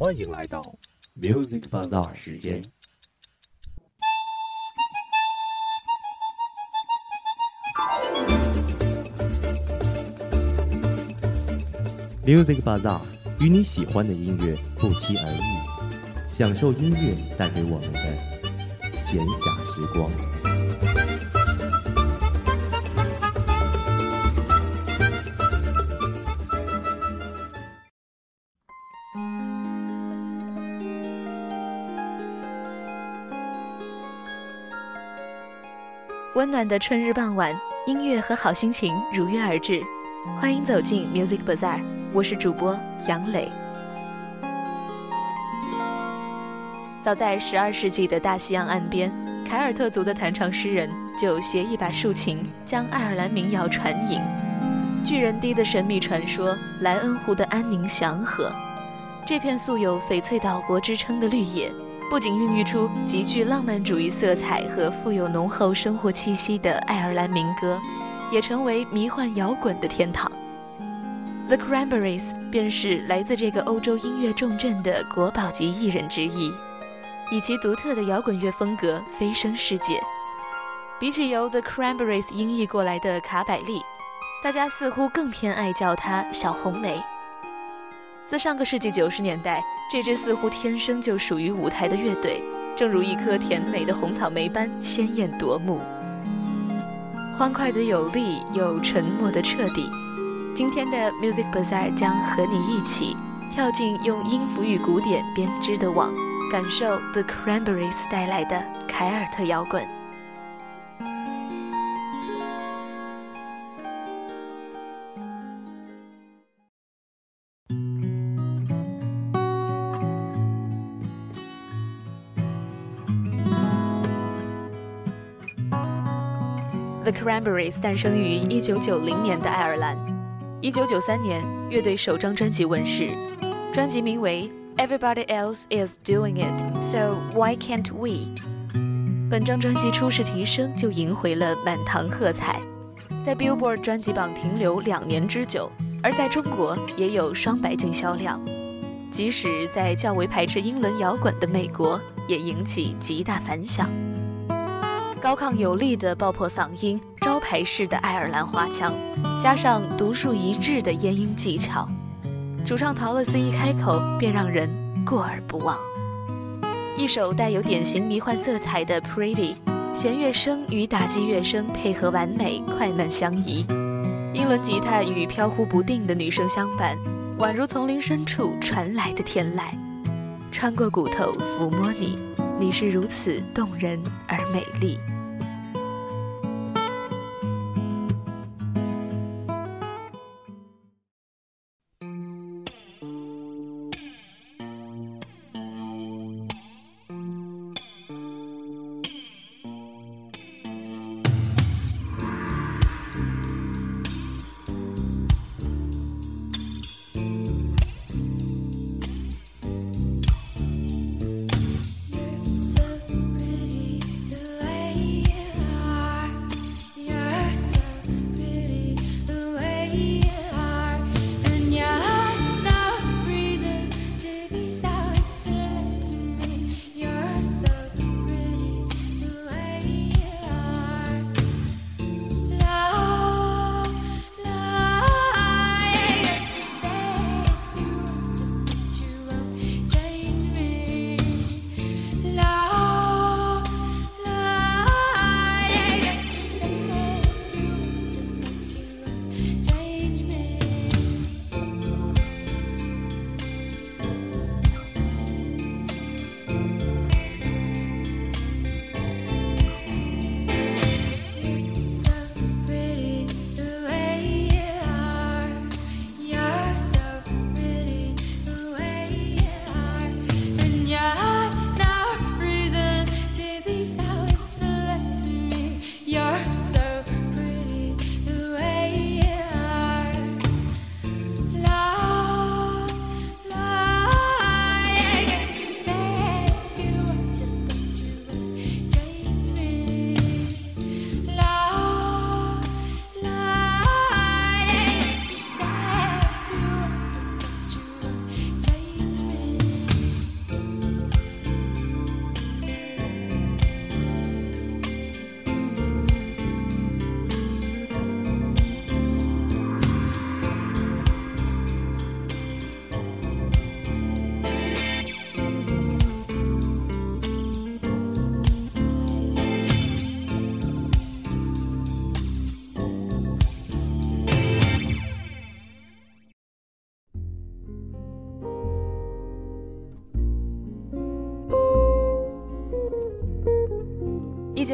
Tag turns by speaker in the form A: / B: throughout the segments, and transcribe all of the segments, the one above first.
A: 欢迎来到 Music Bazaar 时间。Music Bazaar 与你喜欢的音乐不期而遇，享受音乐带给我们的闲暇时光。
B: 温暖的春日傍晚，音乐和好心情如约而至。欢迎走进 Music Bazaar，我是主播杨磊。早在十二世纪的大西洋岸边，凯尔特族的弹唱诗人就携一把竖琴，将爱尔兰民谣传引。巨人堤的神秘传说，莱恩湖的安宁祥和，这片素有翡翠岛国之称的绿野。不仅孕育出极具浪漫主义色彩和富有浓厚生活气息的爱尔兰民歌，也成为迷幻摇滚的天堂。The Cranberries 便是来自这个欧洲音乐重镇的国宝级艺人之一，以其独特的摇滚乐风格飞升世界。比起由 The Cranberries 音译过来的卡百利，大家似乎更偏爱叫她小红梅。自上个世纪九十年代，这支似乎天生就属于舞台的乐队，正如一颗甜美的红草莓般鲜艳夺目，欢快的有力又沉默的彻底。今天的 Music Bazaar 将和你一起跳进用音符与古典编织的网，感受 The Cranberries 带来的凯尔特摇滚。The Cranberries 诞生于1990年的爱尔兰。1993年，乐队首张专辑问世，专辑名为《Everybody Else Is Doing It, So Why Can't We》。本张专辑初试提升就赢回了满堂喝彩，在 Billboard 专辑榜停留两年之久，而在中国也有双白金销量。即使在较为排斥英伦摇滚的美国，也引起极大反响。高亢有力的爆破嗓音，招牌式的爱尔兰花腔，加上独树一帜的咽音技巧，主唱陶乐斯一开口便让人过耳不忘。一首带有典型迷幻色彩的《Pretty》，弦乐声与打击乐声配合完美，快慢相宜。英伦吉他与飘忽不定的女声相伴，宛如丛林深处传来的天籁，穿过骨头抚摸你。你是如此动人而美丽。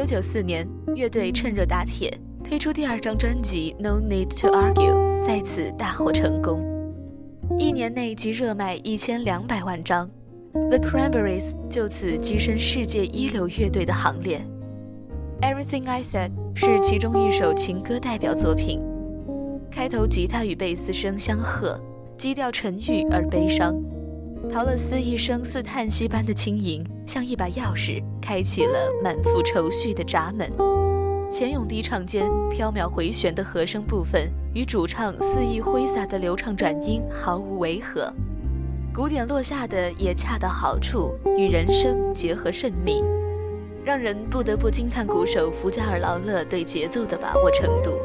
C: 1994年，乐队趁热打铁，推出第二张专辑《No Need to Argue》，再次大获成功，一年内即热卖一千两百万张。The Cranberries 就此跻身世界一流乐队的行列。Everything I Said 是其中一首情歌代表作品，开头吉他与贝斯声相和，基调沉郁而悲伤。陶乐斯一声似叹息般的轻吟，像一把钥匙，开启了满腹愁绪的闸门。前咏低唱间飘渺回旋的和声部分，与主唱肆意挥洒的流畅转音毫无违和。鼓点落下的也恰到好处，与人声结合甚密，让人不得不惊叹鼓手福加尔劳勒对节奏的把握程度。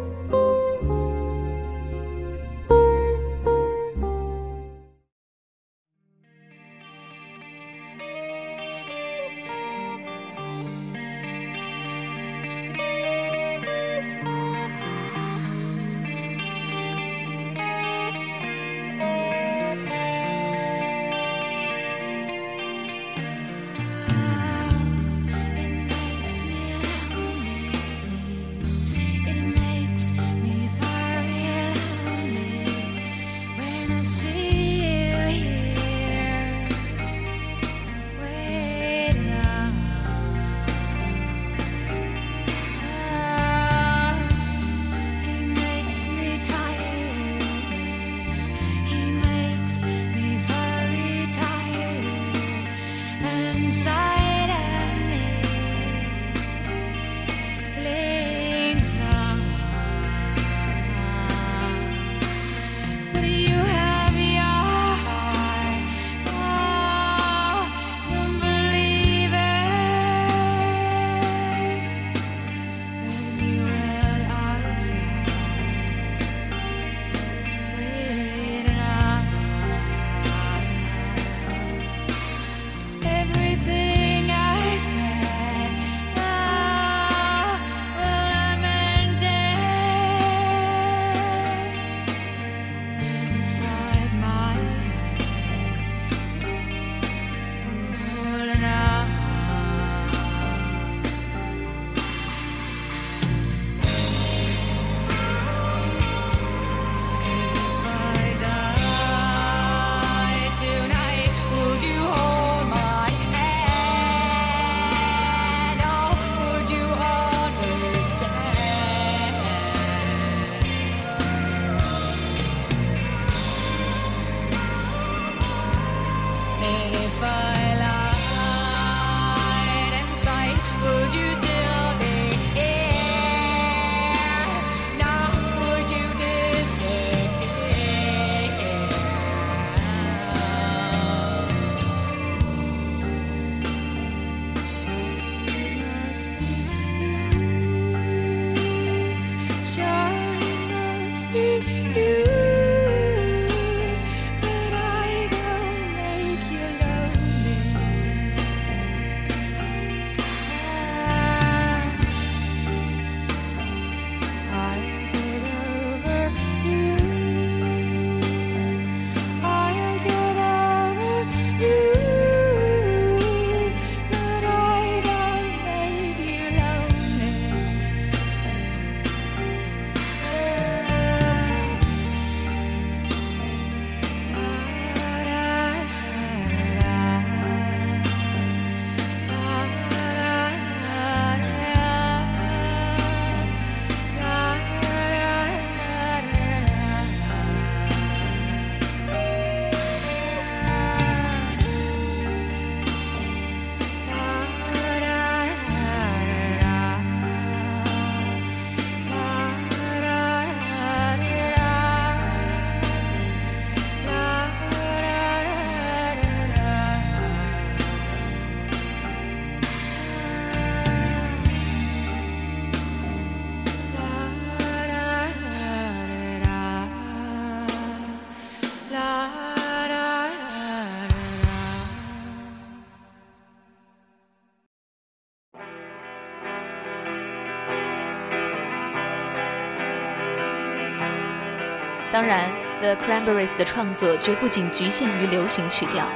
C: 当然，The Cranberries 的创作绝不仅局限于流行曲调，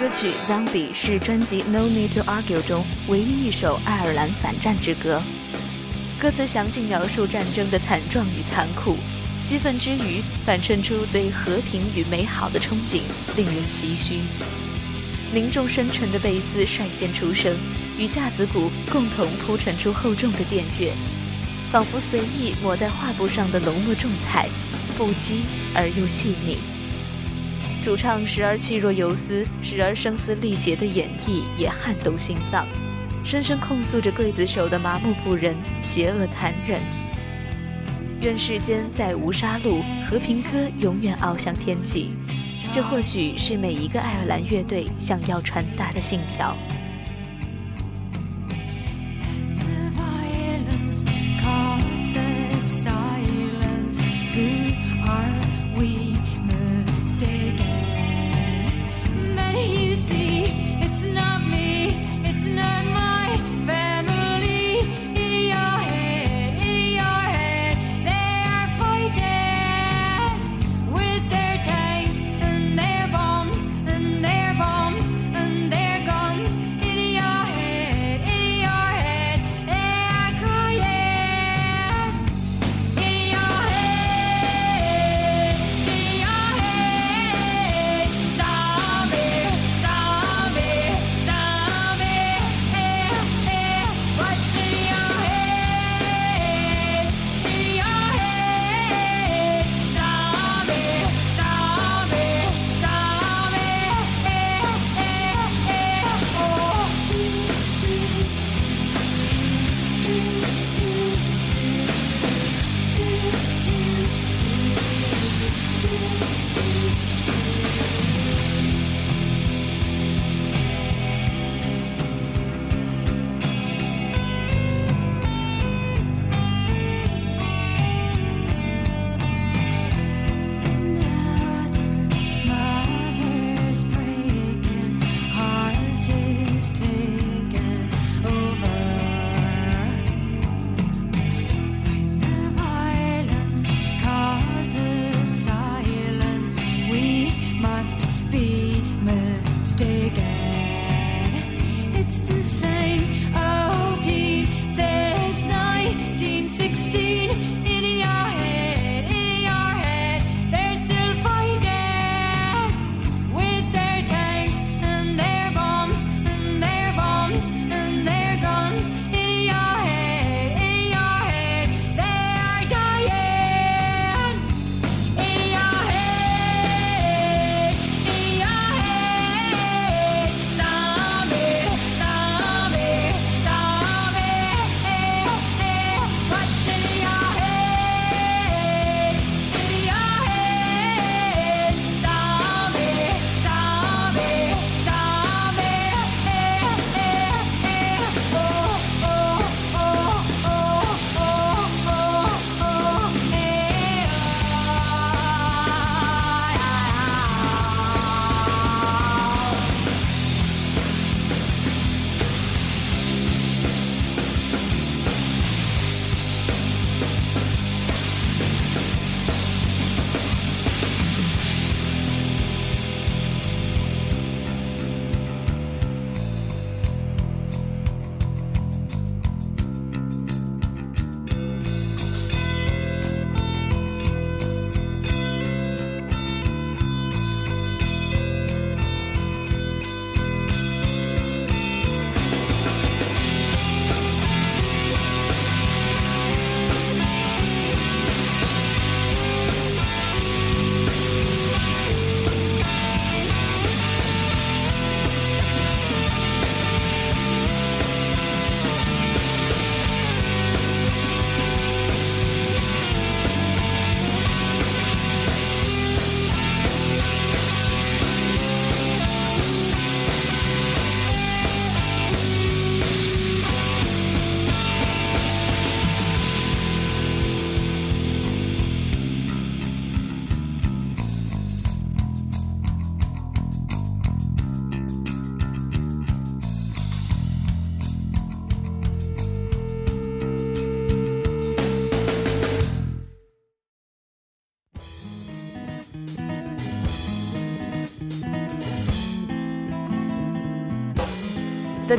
B: 歌曲《Zombie》是专辑《No Need to Argue》中唯一一首爱尔兰反战之歌。歌词详尽描述战争的惨状与残酷，激愤之余反衬出对和平与美好的憧憬，令人唏嘘。凝重深沉的贝斯率先出声，与架子鼓共同铺陈出厚重的电乐，仿佛随意抹在画布上的浓墨重彩，不羁而又细腻。主唱时而气若游丝，时而声嘶力竭的演绎也撼动心脏。深深控诉着刽子手的麻木不仁、邪恶残忍。愿世间再无杀戮，和平歌永远翱翔天际。这或许是每一个爱尔兰乐队想要传达的信条。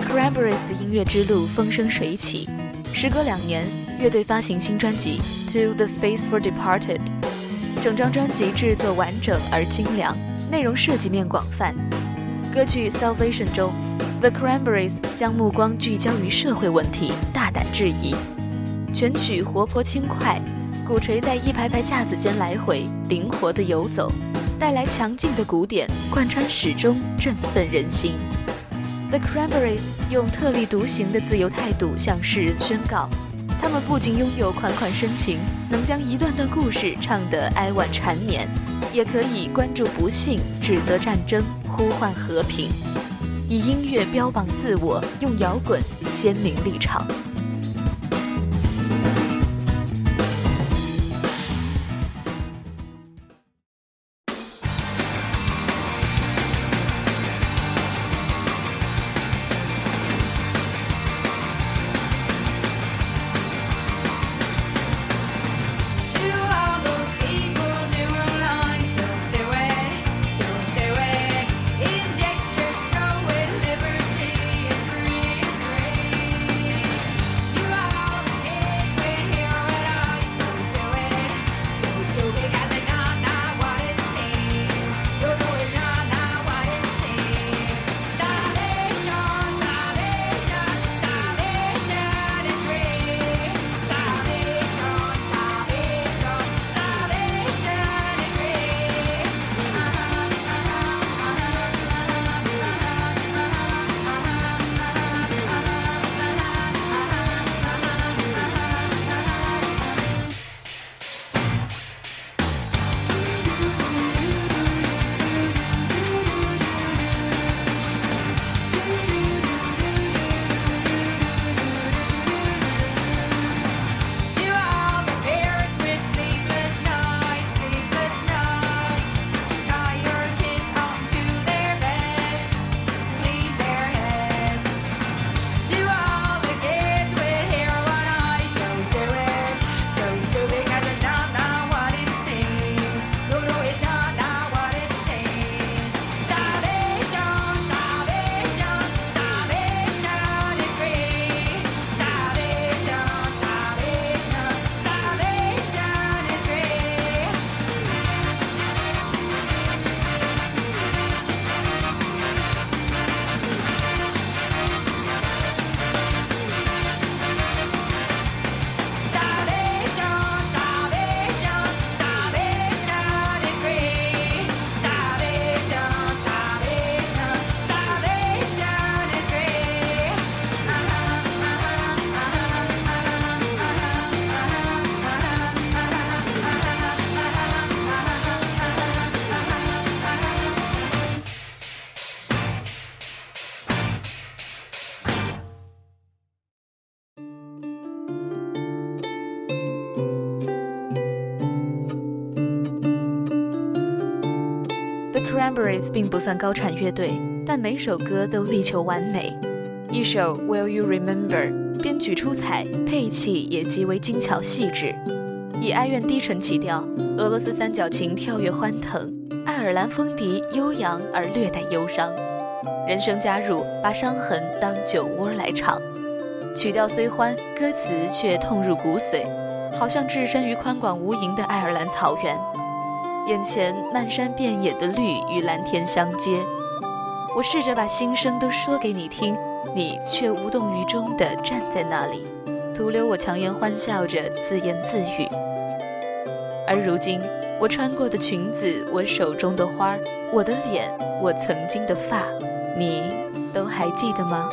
C: Cranberries 的音乐之路风生水起，时隔两年，乐队发行新专辑《To the Faithful Departed》，整张专辑制作完整而精良，内容设计面广泛。歌曲《Salvation》中，The Cranberries 将目光聚焦于社会问题，大胆质疑。全曲活泼轻快，鼓槌在一排排架子间来回灵活地游走，带来强劲的鼓点，贯穿始终，振奋人心。The Cranberries 用特立独行的自由态度向世人宣告：他们不仅拥有款款深情，能将一段段故事唱得哀婉缠绵，也可以关注不幸、指责战争、呼唤和平，以音乐标榜自我，用摇滚鲜明立场。Cranberries 并不算高产乐队，但每首歌都力求完美。一首《Will You Remember》编曲出彩，配器也极为精巧细致，以哀怨低沉起调，俄罗斯三角琴跳跃欢腾，爱尔兰风笛悠扬而略带忧伤，人声加入，把伤痕当酒窝来唱。曲调虽欢，歌词却痛入骨髓，好像置身于宽广无垠的爱尔兰草原。眼前漫山遍野的绿与蓝天相接，我试着把心声都说给你听，你却无动于衷地站在那里，徒留我强颜欢笑着自言自语。而如今，我穿过的裙子，我手中的花儿，我的脸，我曾经的发，你都还记得吗？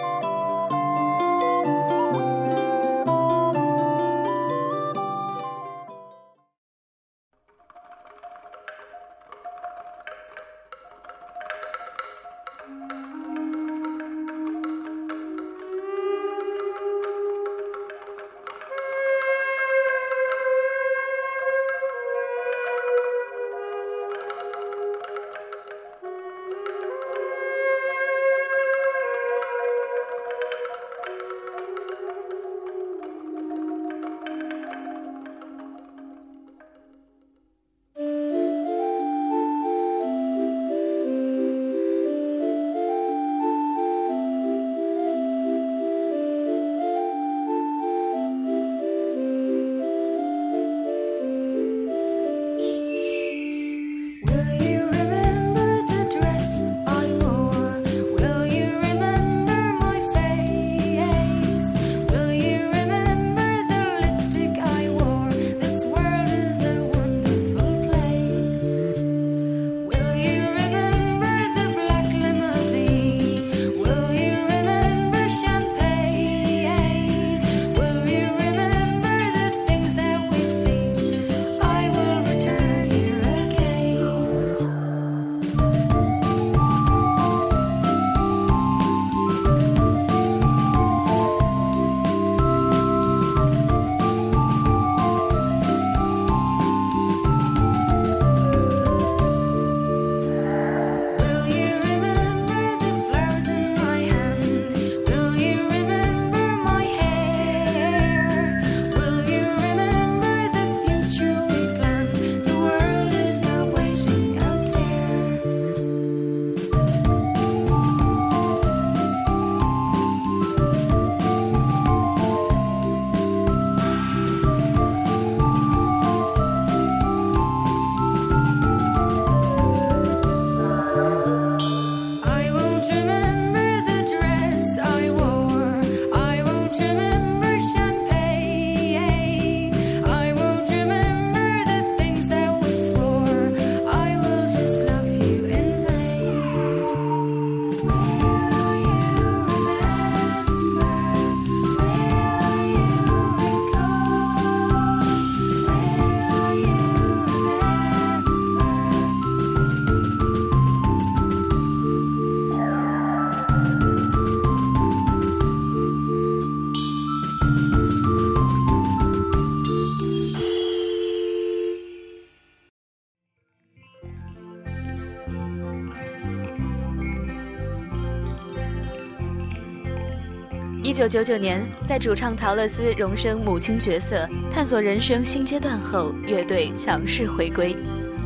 C: 九九九年，在主唱陶乐斯荣升母亲角色、探索人生新阶段后，乐队强势回归，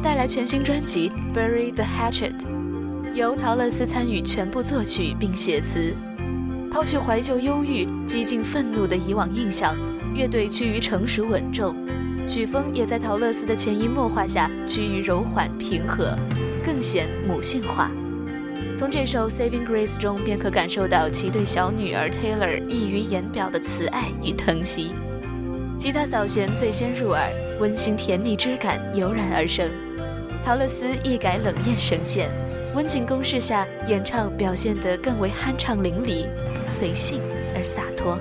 C: 带来全新专辑《Bury the Hatchet》，由陶乐斯参与全部作曲并写词。抛去怀旧忧郁、激进愤怒的以往印象，乐队趋于成熟稳重，曲风也在陶乐斯的潜移默化下趋于柔缓平和，更显母性化。从这首《Saving Grace》中便可感受到其对小女儿 Taylor 溢于言表的慈爱与疼惜。吉他扫弦最先入耳，温馨甜蜜之感油然而生。陶乐斯一改冷艳声线，温情攻势下演唱表现得更为酣畅淋漓、随性而洒脱。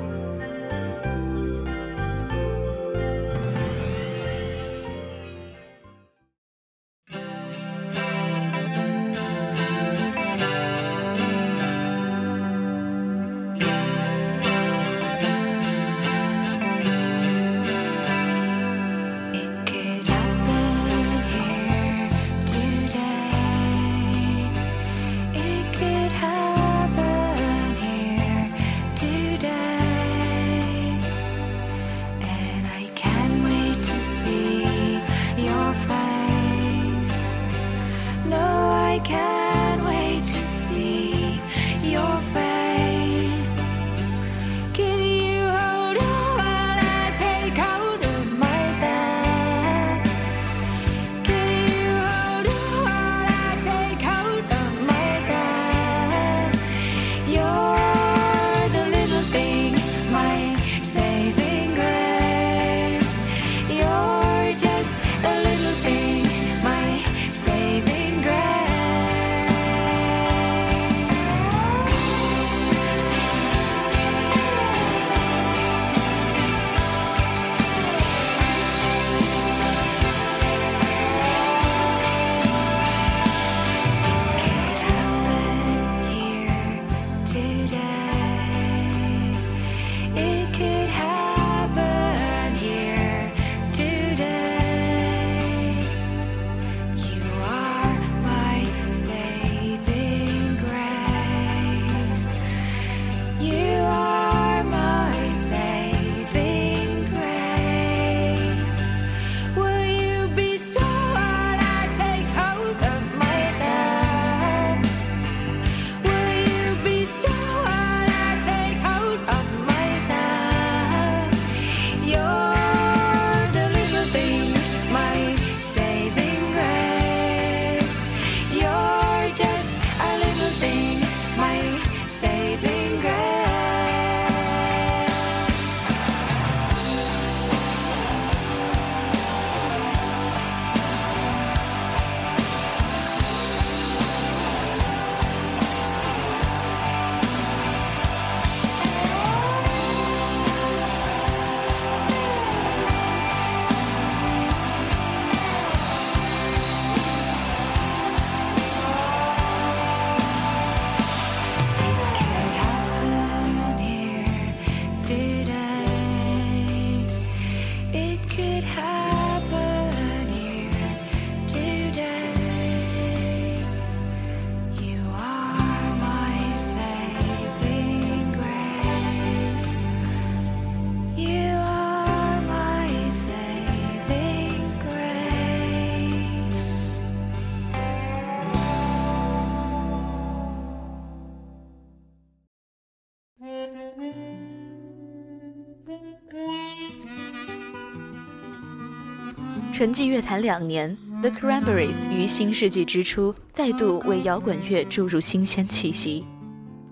C: 沉寂乐坛两年，The Cranberries 于新世纪之初再度为摇滚乐注入新鲜气息。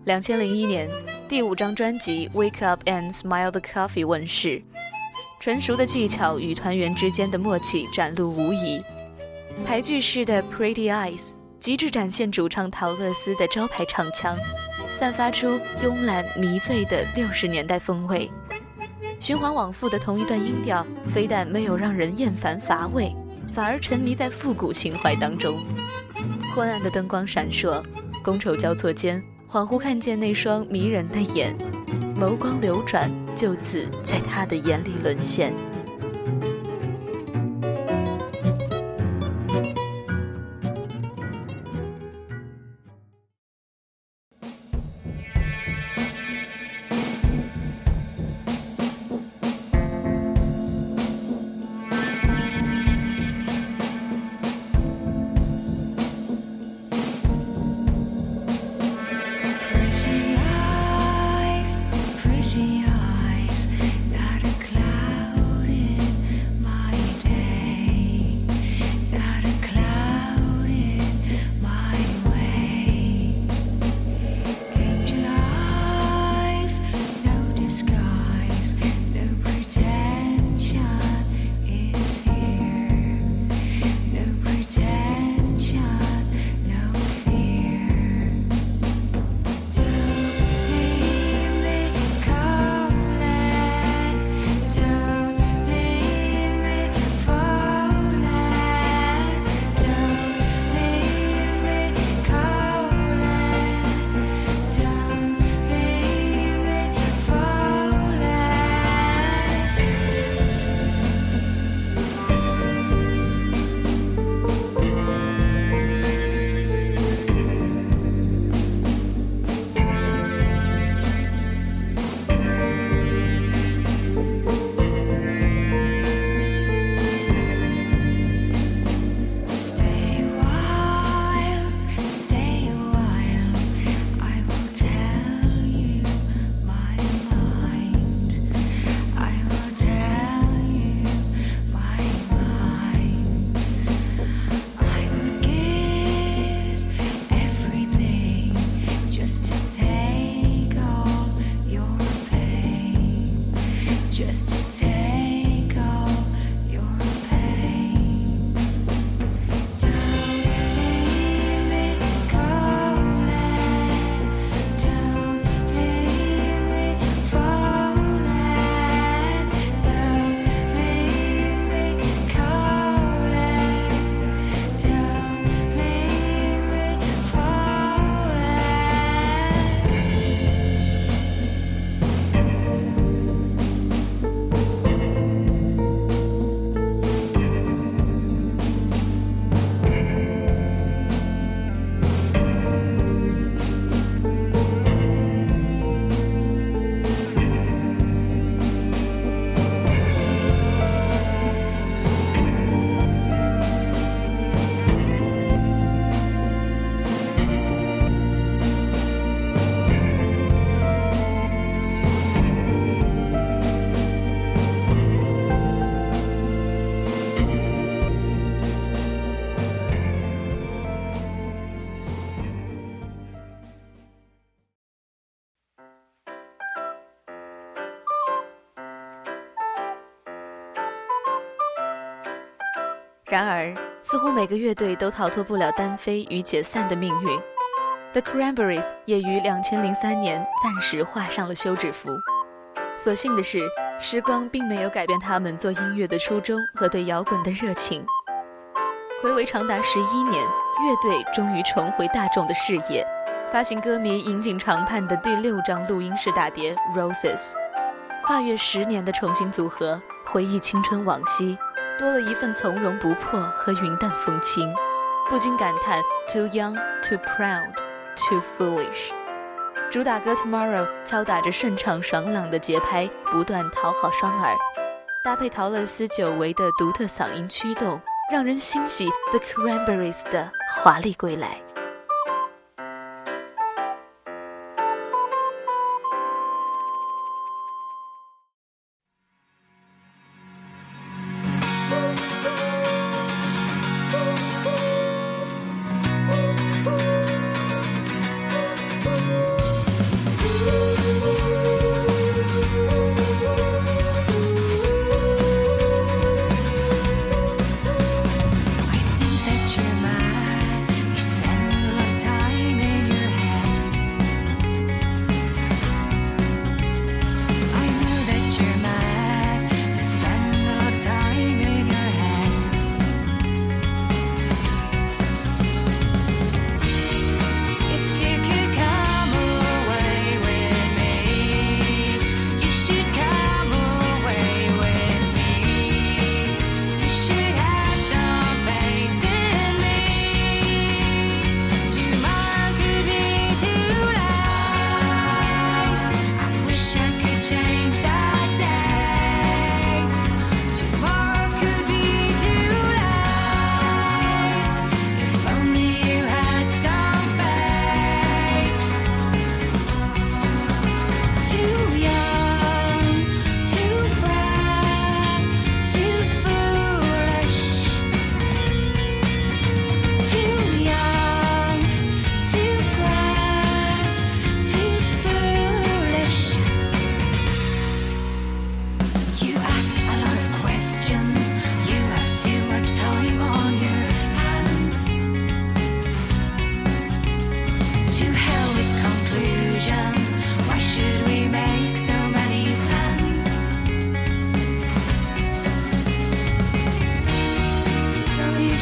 C: 两千零一年，第五张专辑《Wake Up and Smile the Coffee》问世，纯熟的技巧与团员之间的默契展露无遗。排句式的《Pretty Eyes》极致展现主唱陶乐斯的招牌唱腔，散发出慵懒迷醉的六十年代风味。循环往复的同一段音调，非但没有让人厌烦乏味，反而沉迷在复古情怀当中。昏暗的灯光闪烁，觥筹交错间，恍惚看见那双迷人的眼，眸光流转，就此在他的眼里沦陷。然而，似乎每个乐队都逃脱不了单飞与解散的命运。The Cranberries 也于两千零三年暂时画上了休止符。所幸的是，时光并没有改变他们做音乐的初衷和对摇滚的热情。暌违长达十一年，乐队终于重回大众的视野，发行歌迷引颈长盼的第六张录音室大碟《Roses》。跨越十年的重新组合，回忆青春往昔，多了一份从容不迫和云淡风轻，不禁感叹：Too young, too proud。Too foolish，主打歌《Tomorrow》敲打着顺畅爽朗的节拍，不断讨好双耳，搭配陶乐斯久违的独特嗓音驱动，让人欣喜 The Cranberries 的华丽归来。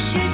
C: should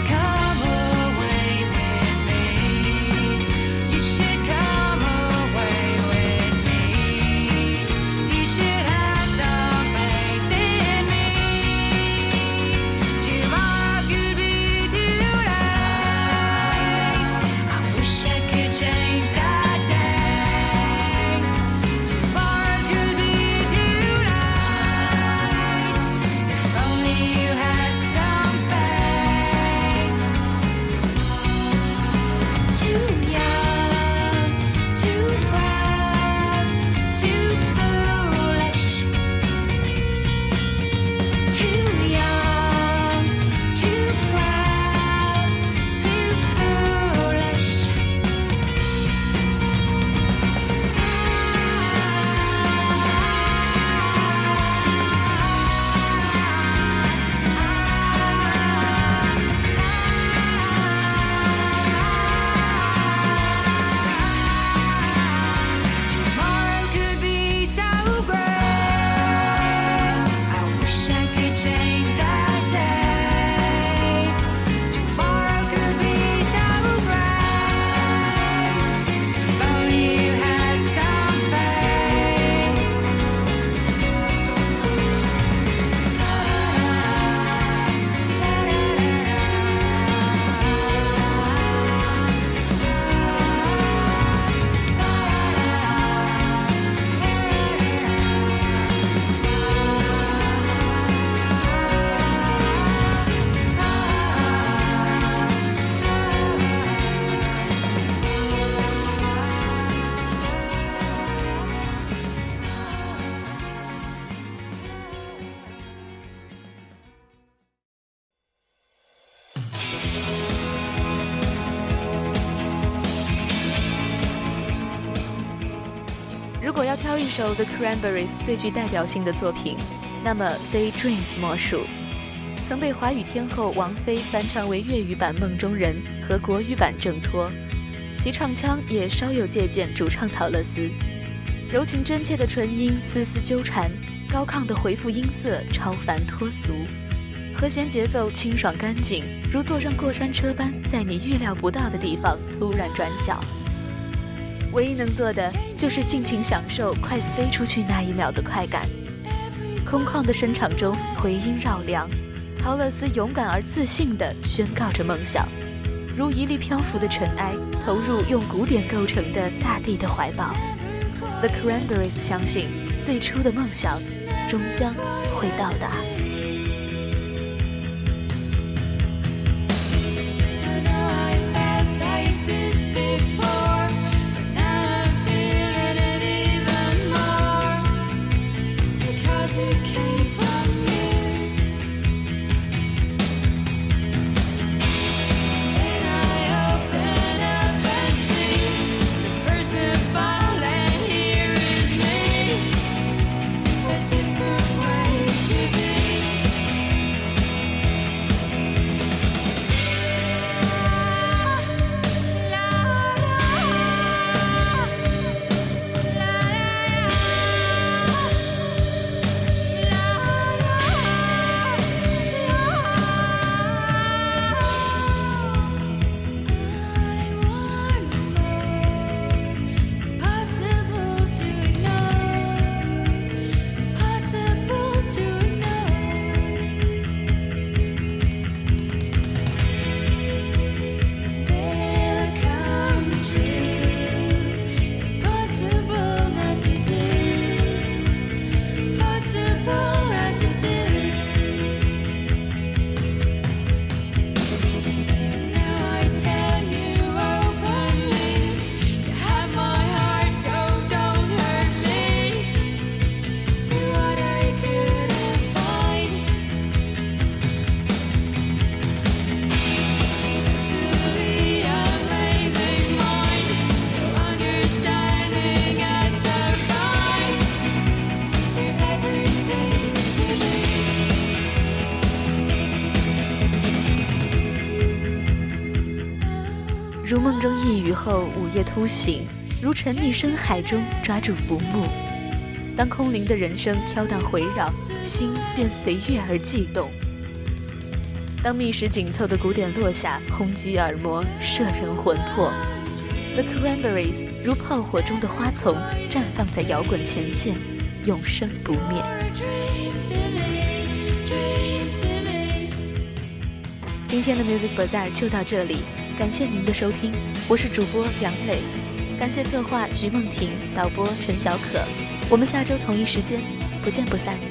C: Cranberries 最具代表性的作品，那么非《Dreams》莫属。曾被华语天后王菲翻唱为粤语版《梦中人》和国语版《挣脱》，其唱腔也稍有借鉴主唱陶乐斯，柔情真切的纯音丝丝纠缠，高亢的回复音色超凡脱俗，和弦节奏清爽干净，如坐上过山车般在你预料不到的地方突然转角。唯一能做的就是尽情享受快飞出去那一秒的快感。空旷的声场中，回音绕梁，陶乐斯勇敢而自信地宣告着梦想，如一粒漂浮的尘埃，投入用古典构成的大地的怀抱。The Cranberries 相信，最初的梦想终将会到达。如梦中呓语后午夜突醒，如沉溺深海中抓住浮木。当空灵的人声飘荡回绕，心便随月而悸动。当密实紧凑的鼓点落下，轰击耳膜，摄人魂魄。The Cranberries 如炮火中的花丛，绽放在摇滚前线，永生不灭。今天的 Music Bazaar 就到这里。感谢您的收听，我是主播杨磊，感谢策划徐梦婷，导播陈小可，我们下周同一时间不见不散。